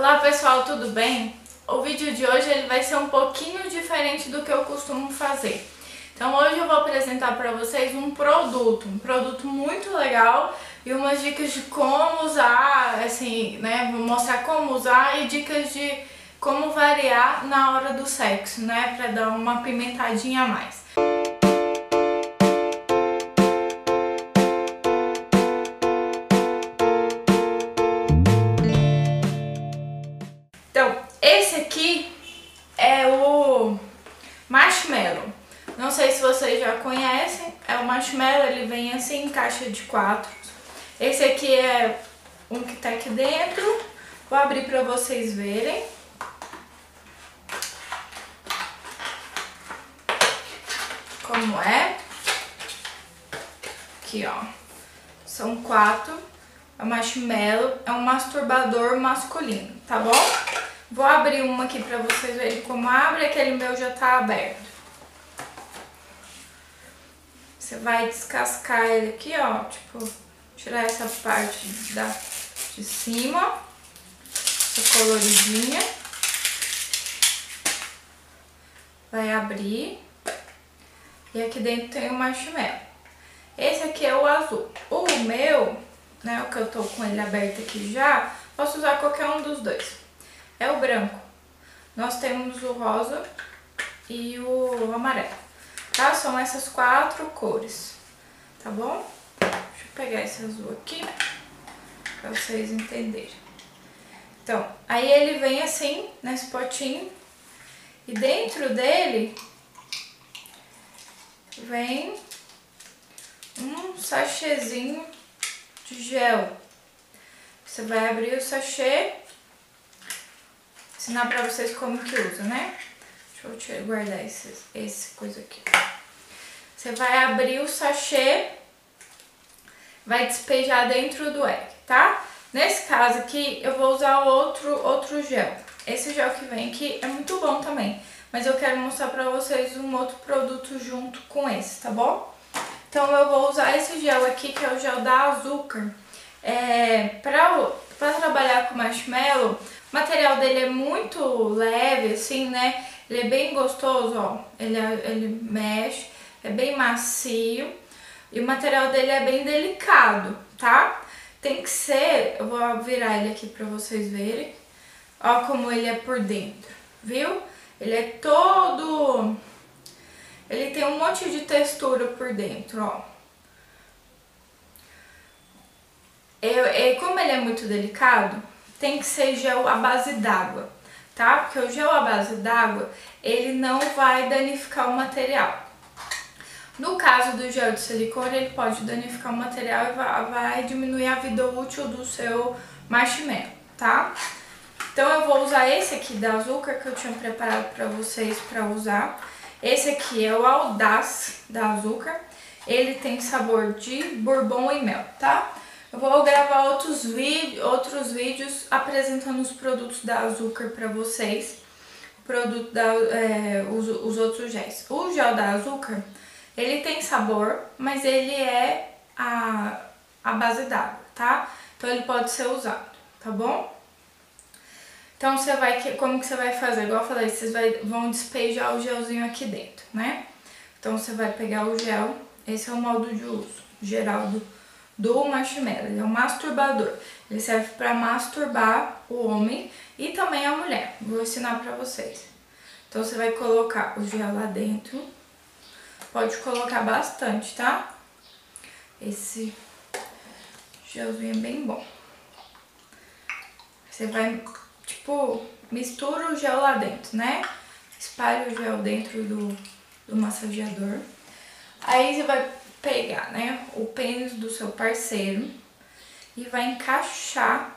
Olá pessoal, tudo bem? O vídeo de hoje ele vai ser um pouquinho diferente do que eu costumo fazer. Então hoje eu vou apresentar para vocês um produto, um produto muito legal e umas dicas de como usar, assim, né, vou mostrar como usar e dicas de como variar na hora do sexo, né, para dar uma pimentadinha a mais. Então, esse aqui é o marshmallow. Não sei se vocês já conhecem, é o marshmallow, ele vem assim em caixa de quatro. Esse aqui é um que tá aqui dentro. Vou abrir pra vocês verem. Como é. Aqui, ó. São quatro. É o marshmallow, é um masturbador masculino, tá bom? Vou abrir uma aqui pra vocês verem como abre, aquele meu já tá aberto. Você vai descascar ele aqui, ó, tipo, tirar essa parte da, de cima, essa coloridinha. Vai abrir. E aqui dentro tem o marshmallow. Esse aqui é o azul. O meu, né, o que eu tô com ele aberto aqui já, posso usar qualquer um dos dois é o branco. Nós temos o rosa e o amarelo, tá? São essas quatro cores, tá bom? Deixa eu pegar esse azul aqui pra vocês entenderem. Então, aí ele vem assim, nesse potinho, e dentro dele vem um sachêzinho de gel. Você vai abrir o sachê ensinar pra vocês como que usa, né? Deixa eu guardar esse, esse coisa aqui. Você vai abrir o sachê, vai despejar dentro do egg, tá? Nesse caso aqui, eu vou usar outro, outro gel. Esse gel que vem aqui é muito bom também, mas eu quero mostrar pra vocês um outro produto junto com esse, tá bom? Então eu vou usar esse gel aqui, que é o gel da Açúcar. É, pra, pra trabalhar com marshmallow, o material dele é muito leve, assim, né? Ele é bem gostoso, ó. Ele, é, ele mexe, é bem macio. E o material dele é bem delicado, tá? Tem que ser... Eu vou virar ele aqui pra vocês verem. Ó como ele é por dentro, viu? Ele é todo... Ele tem um monte de textura por dentro, ó. Eu, eu, como ele é muito delicado, tem que ser gel à base d'água, tá? Porque o gel à base d'água, ele não vai danificar o material. No caso do gel de silicone, ele pode danificar o material e vai, diminuir a vida útil do seu marshmallow, tá? Então eu vou usar esse aqui da Açúcar que eu tinha preparado para vocês para usar. Esse aqui é o Audaz da Açúcar. Ele tem sabor de bourbon e mel, tá? Eu vou gravar outros, outros vídeos apresentando os produtos da Açúcar para vocês. Produto da, é, os, os outros géis. O gel da Açúcar, ele tem sabor, mas ele é a, a base d'água, tá? Então ele pode ser usado, tá bom? Então você vai, como que você vai fazer? Igual eu falei, vocês vai, vão despejar o gelzinho aqui dentro, né? Então você vai pegar o gel, esse é o modo de uso geral do do marshmallow. Ele é um masturbador. Ele serve para masturbar o homem e também a mulher. Vou ensinar para vocês. Então você vai colocar o gel lá dentro. Pode colocar bastante, tá? Esse gelzinho é bem bom. Você vai, tipo, mistura o gel lá dentro, né? Espalha o gel dentro do, do massageador. Aí você vai pegar, né, o pênis do seu parceiro e vai encaixar,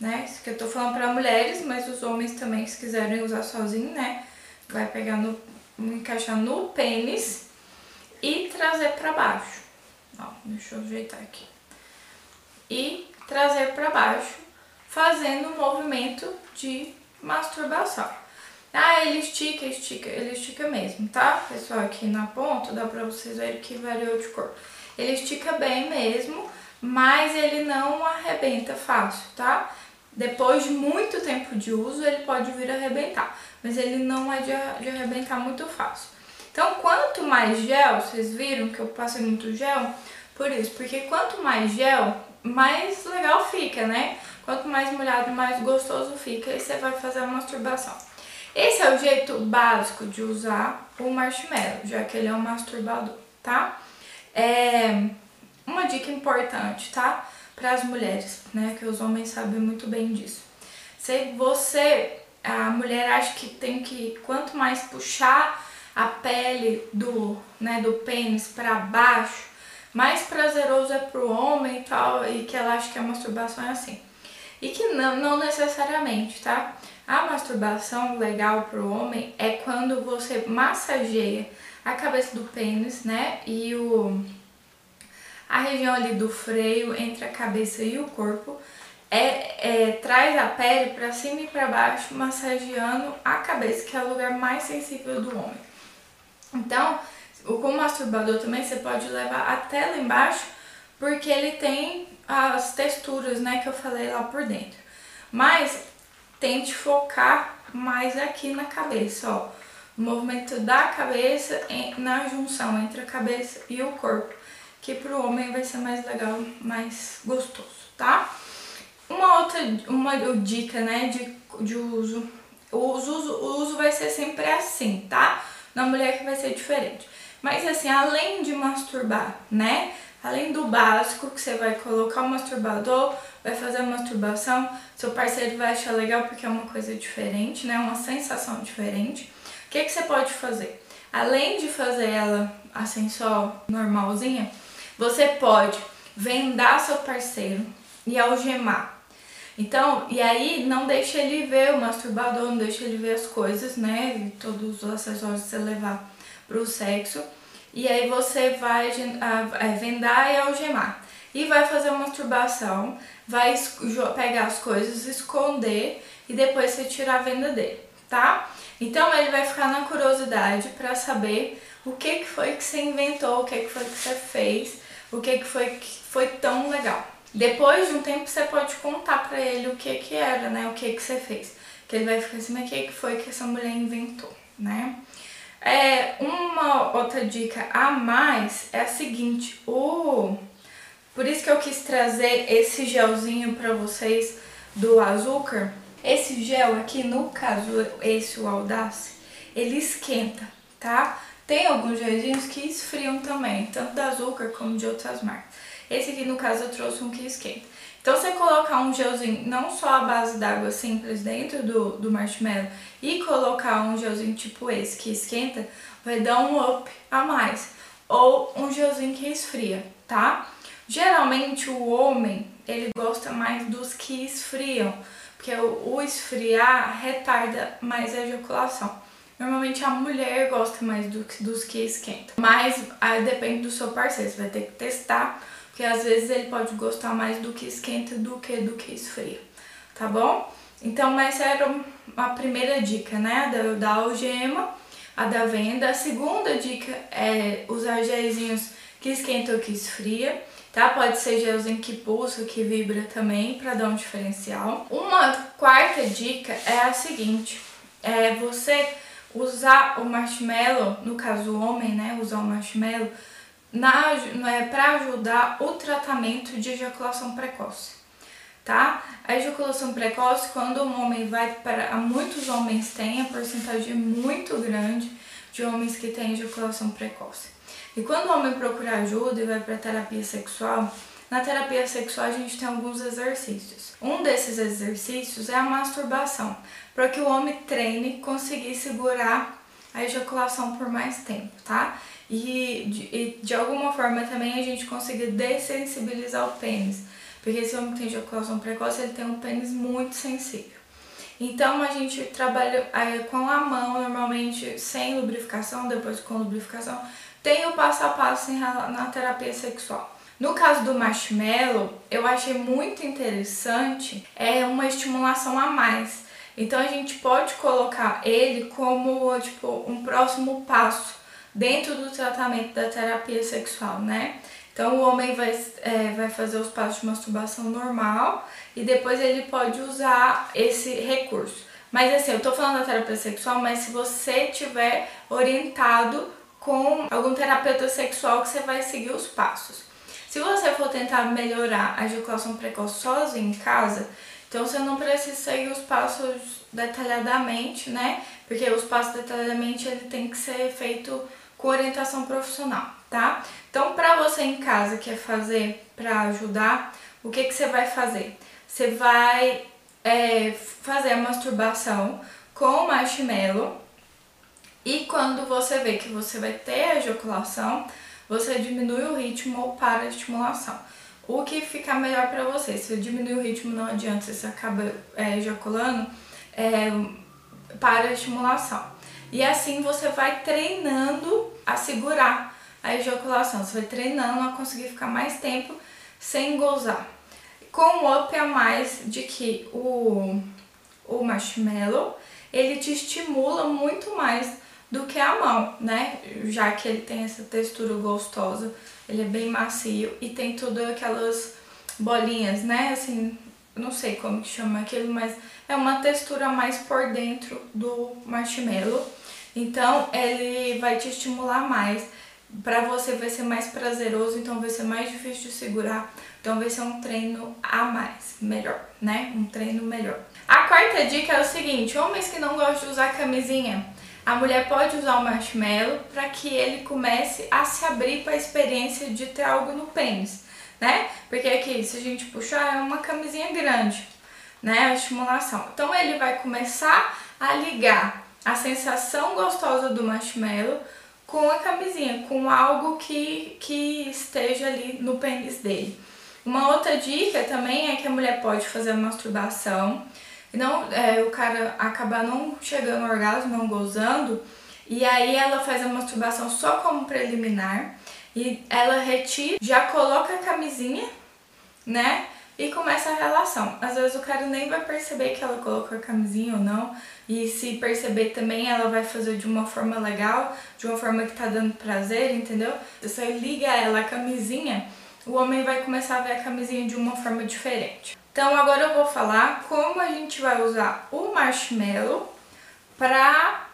né, isso que eu tô falando para mulheres, mas os homens também, se quiserem usar sozinho, né, vai pegar no, encaixar no pênis e trazer para baixo. Ó, deixa eu ajeitar aqui. E trazer para baixo, fazendo um movimento de masturbação. Ah, ele estica, estica, ele estica mesmo, tá? Pessoal, aqui na ponta dá pra vocês verem que variou de cor. Ele estica bem mesmo, mas ele não arrebenta fácil, tá? depois de muito tempo de uso, ele pode vir a arrebentar, mas ele não é de, de arrebentar muito fácil. Então, quanto mais gel, vocês viram que eu passei muito gel, por isso, porque quanto mais gel, mais legal fica, né? Quanto mais molhado, mais gostoso fica e você vai fazer a masturbação. Esse é o jeito básico de usar o marshmallow, já que ele é um masturbador, tá? É uma dica importante, tá? Para as mulheres, né? Que os homens sabem muito bem disso. Se você, a mulher acha que tem que, quanto mais puxar a pele do, né, do pênis para baixo, mais prazeroso é pro homem e tal, e que ela acha que a masturbação é assim. E que não, não necessariamente, tá? A masturbação legal pro homem é quando você massageia a cabeça do pênis, né? E o a região ali do freio entre a cabeça e o corpo é, é traz a pele para cima e para baixo, massageando a cabeça, que é o lugar mais sensível do homem. Então, o com masturbador também você pode levar até lá embaixo, porque ele tem as texturas, né, que eu falei lá por dentro. Mas tente focar mais aqui na cabeça, ó. O movimento da cabeça na junção entre a cabeça e o corpo, que pro homem vai ser mais legal, mais gostoso, tá? Uma outra uma dica, né, de, de uso. O uso, o uso vai ser sempre assim, tá? Na mulher que vai ser diferente. Mas assim, além de masturbar, né? Além do básico, que você vai colocar o masturbador, vai fazer a masturbação, seu parceiro vai achar legal porque é uma coisa diferente, né? Uma sensação diferente. O que, que você pode fazer? Além de fazer ela assim só normalzinha, você pode vendar seu parceiro e algemar. Então, e aí não deixa ele ver o masturbador, não deixa ele ver as coisas, né? E todos os acessórios que você levar pro sexo. E aí você vai é, vendar e algemar. E vai fazer uma masturbação, vai pegar as coisas, esconder e depois você tirar a venda dele, tá? Então ele vai ficar na curiosidade para saber o que, que foi que você inventou, o que, que foi que você fez, o que, que foi que foi tão legal. Depois de um tempo você pode contar para ele o que que era, né? O que que você fez. Que ele vai ficar assim, mas o que que foi que essa mulher inventou, né? É, uma outra dica a mais é a seguinte, o por isso que eu quis trazer esse gelzinho para vocês do açúcar. Esse gel aqui, no caso, esse o Audace, ele esquenta, tá? Tem alguns gelzinhos que esfriam também, tanto da açúcar como de outras marcas. Esse aqui, no caso, eu trouxe um que esquenta. Então, você colocar um gelzinho, não só a base d'água simples dentro do, do marshmallow e colocar um gelzinho tipo esse que esquenta, vai dar um up a mais. Ou um gelzinho que esfria, tá? Geralmente o homem, ele gosta mais dos que esfriam, porque o, o esfriar retarda mais a ejaculação. Normalmente a mulher gosta mais do, dos que esquentam, mas aí depende do seu parceiro, você vai ter que testar porque às vezes ele pode gostar mais do que esquenta do que do que esfria, tá bom? Então essa era a primeira dica, né? Da, da algema, a da venda. A segunda dica é usar gelzinhos que esquenta ou que esfria, tá? Pode ser gelzinho que pulsa, que vibra também, para dar um diferencial. Uma quarta dica é a seguinte, é você usar o marshmallow, no caso o homem, né? Usar o marshmallow para ajudar o tratamento de ejaculação precoce, tá? A ejaculação precoce, quando um homem vai para... Muitos homens têm, a porcentagem é muito grande de homens que têm ejaculação precoce. E quando o homem procura ajuda e vai para terapia sexual, na terapia sexual a gente tem alguns exercícios. Um desses exercícios é a masturbação, para que o homem treine conseguir segurar a ejaculação por mais tempo, tá? e de, e de alguma forma também a gente conseguir dessensibilizar o pênis. Porque esse homem que tem ejaculação precoce, ele tem um pênis muito sensível. Então a gente trabalha é, com a mão, normalmente sem lubrificação, depois com lubrificação. Tem o passo a passo na terapia sexual. No caso do marshmallow, eu achei muito interessante é uma estimulação a mais. Então a gente pode colocar ele como tipo um próximo passo dentro do tratamento da terapia sexual, né? Então o homem vai, é, vai fazer os passos de masturbação normal e depois ele pode usar esse recurso. Mas assim, eu tô falando da terapia sexual, mas se você tiver orientado com algum terapeuta sexual que você vai seguir os passos. Se você for tentar melhorar a ejaculação precoce sozinho em casa, então você não precisa seguir os passos detalhadamente, né? Porque os passos detalhadamente ele tem que ser feito com orientação profissional, tá? Então, para você em casa que quer fazer para ajudar, o que que você vai fazer? Você vai é, fazer a masturbação com marshmallow e quando você vê que você vai ter a ejaculação, você diminui o ritmo ou para a estimulação. O que fica melhor para você, se diminuir o ritmo não adianta, você acaba é, ejaculando, é, para a estimulação. E assim você vai treinando a segurar a ejaculação, você vai treinando a conseguir ficar mais tempo sem gozar. Com o up a mais de que o, o marshmallow, ele te estimula muito mais do que a mão, né? Já que ele tem essa textura gostosa, ele é bem macio e tem tudo aquelas bolinhas, né? Assim, não sei como que chama aquilo, mas é uma textura mais por dentro do marshmallow. Então, ele vai te estimular mais. Pra você vai ser mais prazeroso, então vai ser mais difícil de segurar. Então vai ser um treino a mais, melhor, né? Um treino melhor. A quarta dica é o seguinte, homens que não gostam de usar camisinha, a mulher pode usar o marshmallow para que ele comece a se abrir para a experiência de ter algo no pênis, né? Porque aqui, se a gente puxar, é uma camisinha grande, né? A estimulação. Então ele vai começar a ligar a sensação gostosa do marshmallow com a camisinha, com algo que, que esteja ali no pênis dele. Uma outra dica também é que a mulher pode fazer a masturbação não, é, o cara acabar não chegando ao orgasmo, não gozando, e aí ela faz a masturbação só como preliminar, e ela retira, já coloca a camisinha, né? E começa a relação. Às vezes o cara nem vai perceber que ela colocou a camisinha ou não. E se perceber também, ela vai fazer de uma forma legal, de uma forma que tá dando prazer, entendeu? Você liga ela a camisinha, o homem vai começar a ver a camisinha de uma forma diferente. Então agora eu vou falar como a gente vai usar o marshmallow para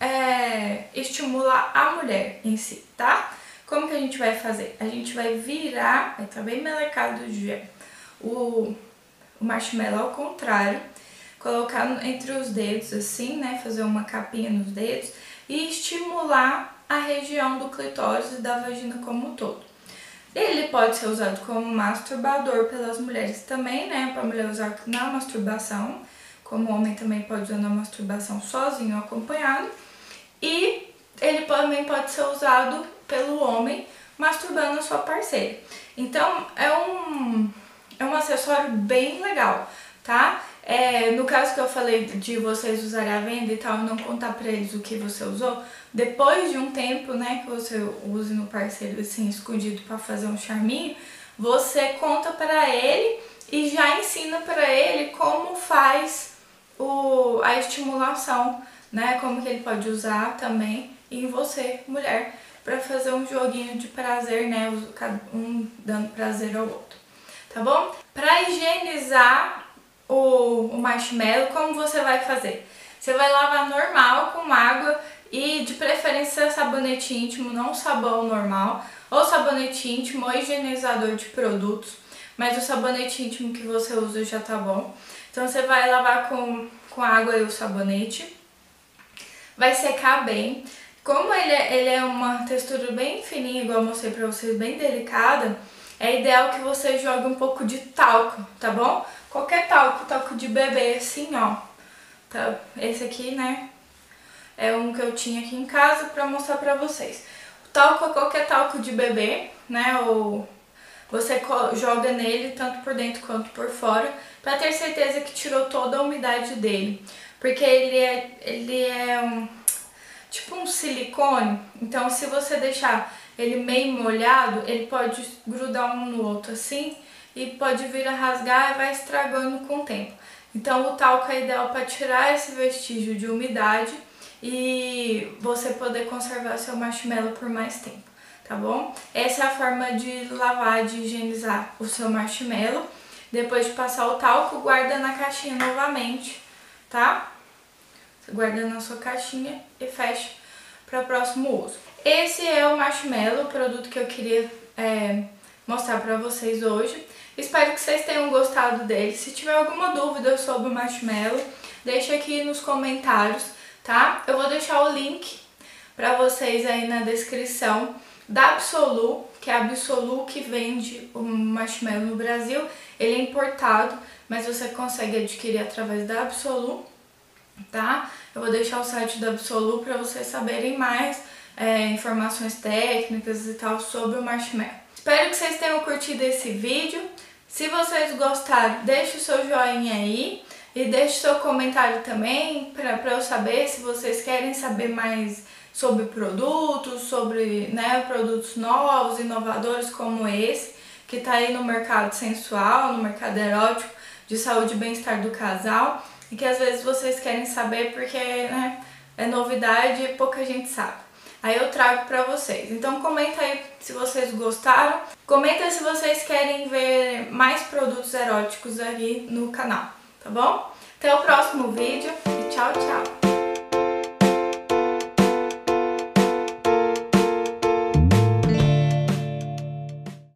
é, estimular a mulher em si, tá? Como que a gente vai fazer? A gente vai virar, tá bem melecado de o, o marshmallow ao contrário, colocar entre os dedos assim, né? Fazer uma capinha nos dedos e estimular a região do clitóris e da vagina como um todo. Ele pode ser usado como masturbador pelas mulheres também, né? Para mulher usar na masturbação, como homem também pode usar na masturbação sozinho ou acompanhado. E ele também pode ser usado pelo homem masturbando a sua parceira. Então é um, é um acessório bem legal, tá? É, no caso que eu falei de vocês usarem a venda e tal, não contar pra eles o que você usou, depois de um tempo, né, que você use no parceiro assim, escondido para fazer um charminho, você conta para ele e já ensina para ele como faz o, a estimulação, né, como que ele pode usar também em você, mulher, para fazer um joguinho de prazer, né, um dando prazer ao outro, tá bom? Para higienizar o, o marshmallow, como você vai fazer? Você vai lavar normal com água e de preferência sabonete íntimo, não sabão normal, ou sabonete íntimo ou higienizador de produtos, mas o sabonete íntimo que você usa já tá bom. Então você vai lavar com, com água e o sabonete, vai secar bem. Como ele é, ele é uma textura bem fininha, igual eu mostrei pra vocês, bem delicada, é ideal que você jogue um pouco de talco, tá bom? Qualquer talco, talco de bebê, assim, ó. Tá? Esse aqui, né, é um que eu tinha aqui em casa pra mostrar pra vocês. O talco é qualquer talco de bebê, né, ou você joga nele tanto por dentro quanto por fora, pra ter certeza que tirou toda a umidade dele. Porque ele é, ele é um, tipo um silicone, então se você deixar ele meio molhado, ele pode grudar um no outro assim e pode vir a rasgar e vai estragando com o tempo. Então o talco é ideal para tirar esse vestígio de umidade e você poder conservar seu marshmallow por mais tempo, tá bom? Essa é a forma de lavar, de higienizar o seu marshmallow. Depois de passar o talco, guarda na caixinha novamente, tá? Você guarda na sua caixinha e fecha para o próximo uso. Esse é o marshmallow, o produto que eu queria é, mostrar para vocês hoje. Espero que vocês tenham gostado dele. Se tiver alguma dúvida sobre o marshmallow, deixa aqui nos comentários, tá? Eu vou deixar o link para vocês aí na descrição da Absolu, que é a Absolu que vende o marshmallow no Brasil. Ele é importado, mas você consegue adquirir através da Absolu, tá? Eu vou deixar o site da Absolu para vocês saberem mais é, informações técnicas e tal sobre o marshmallow. Espero que vocês tenham curtido esse vídeo. Se vocês gostaram, deixe o seu joinha aí e deixe seu comentário também para eu saber se vocês querem saber mais sobre produtos, sobre né, produtos novos, inovadores como esse, que está aí no mercado sensual, no mercado erótico, de saúde e bem-estar do casal, e que às vezes vocês querem saber porque né, é novidade e pouca gente sabe. Aí eu trago pra vocês. Então comenta aí se vocês gostaram. Comenta se vocês querem ver mais produtos eróticos aqui no canal, tá bom? Até o próximo vídeo e tchau, tchau!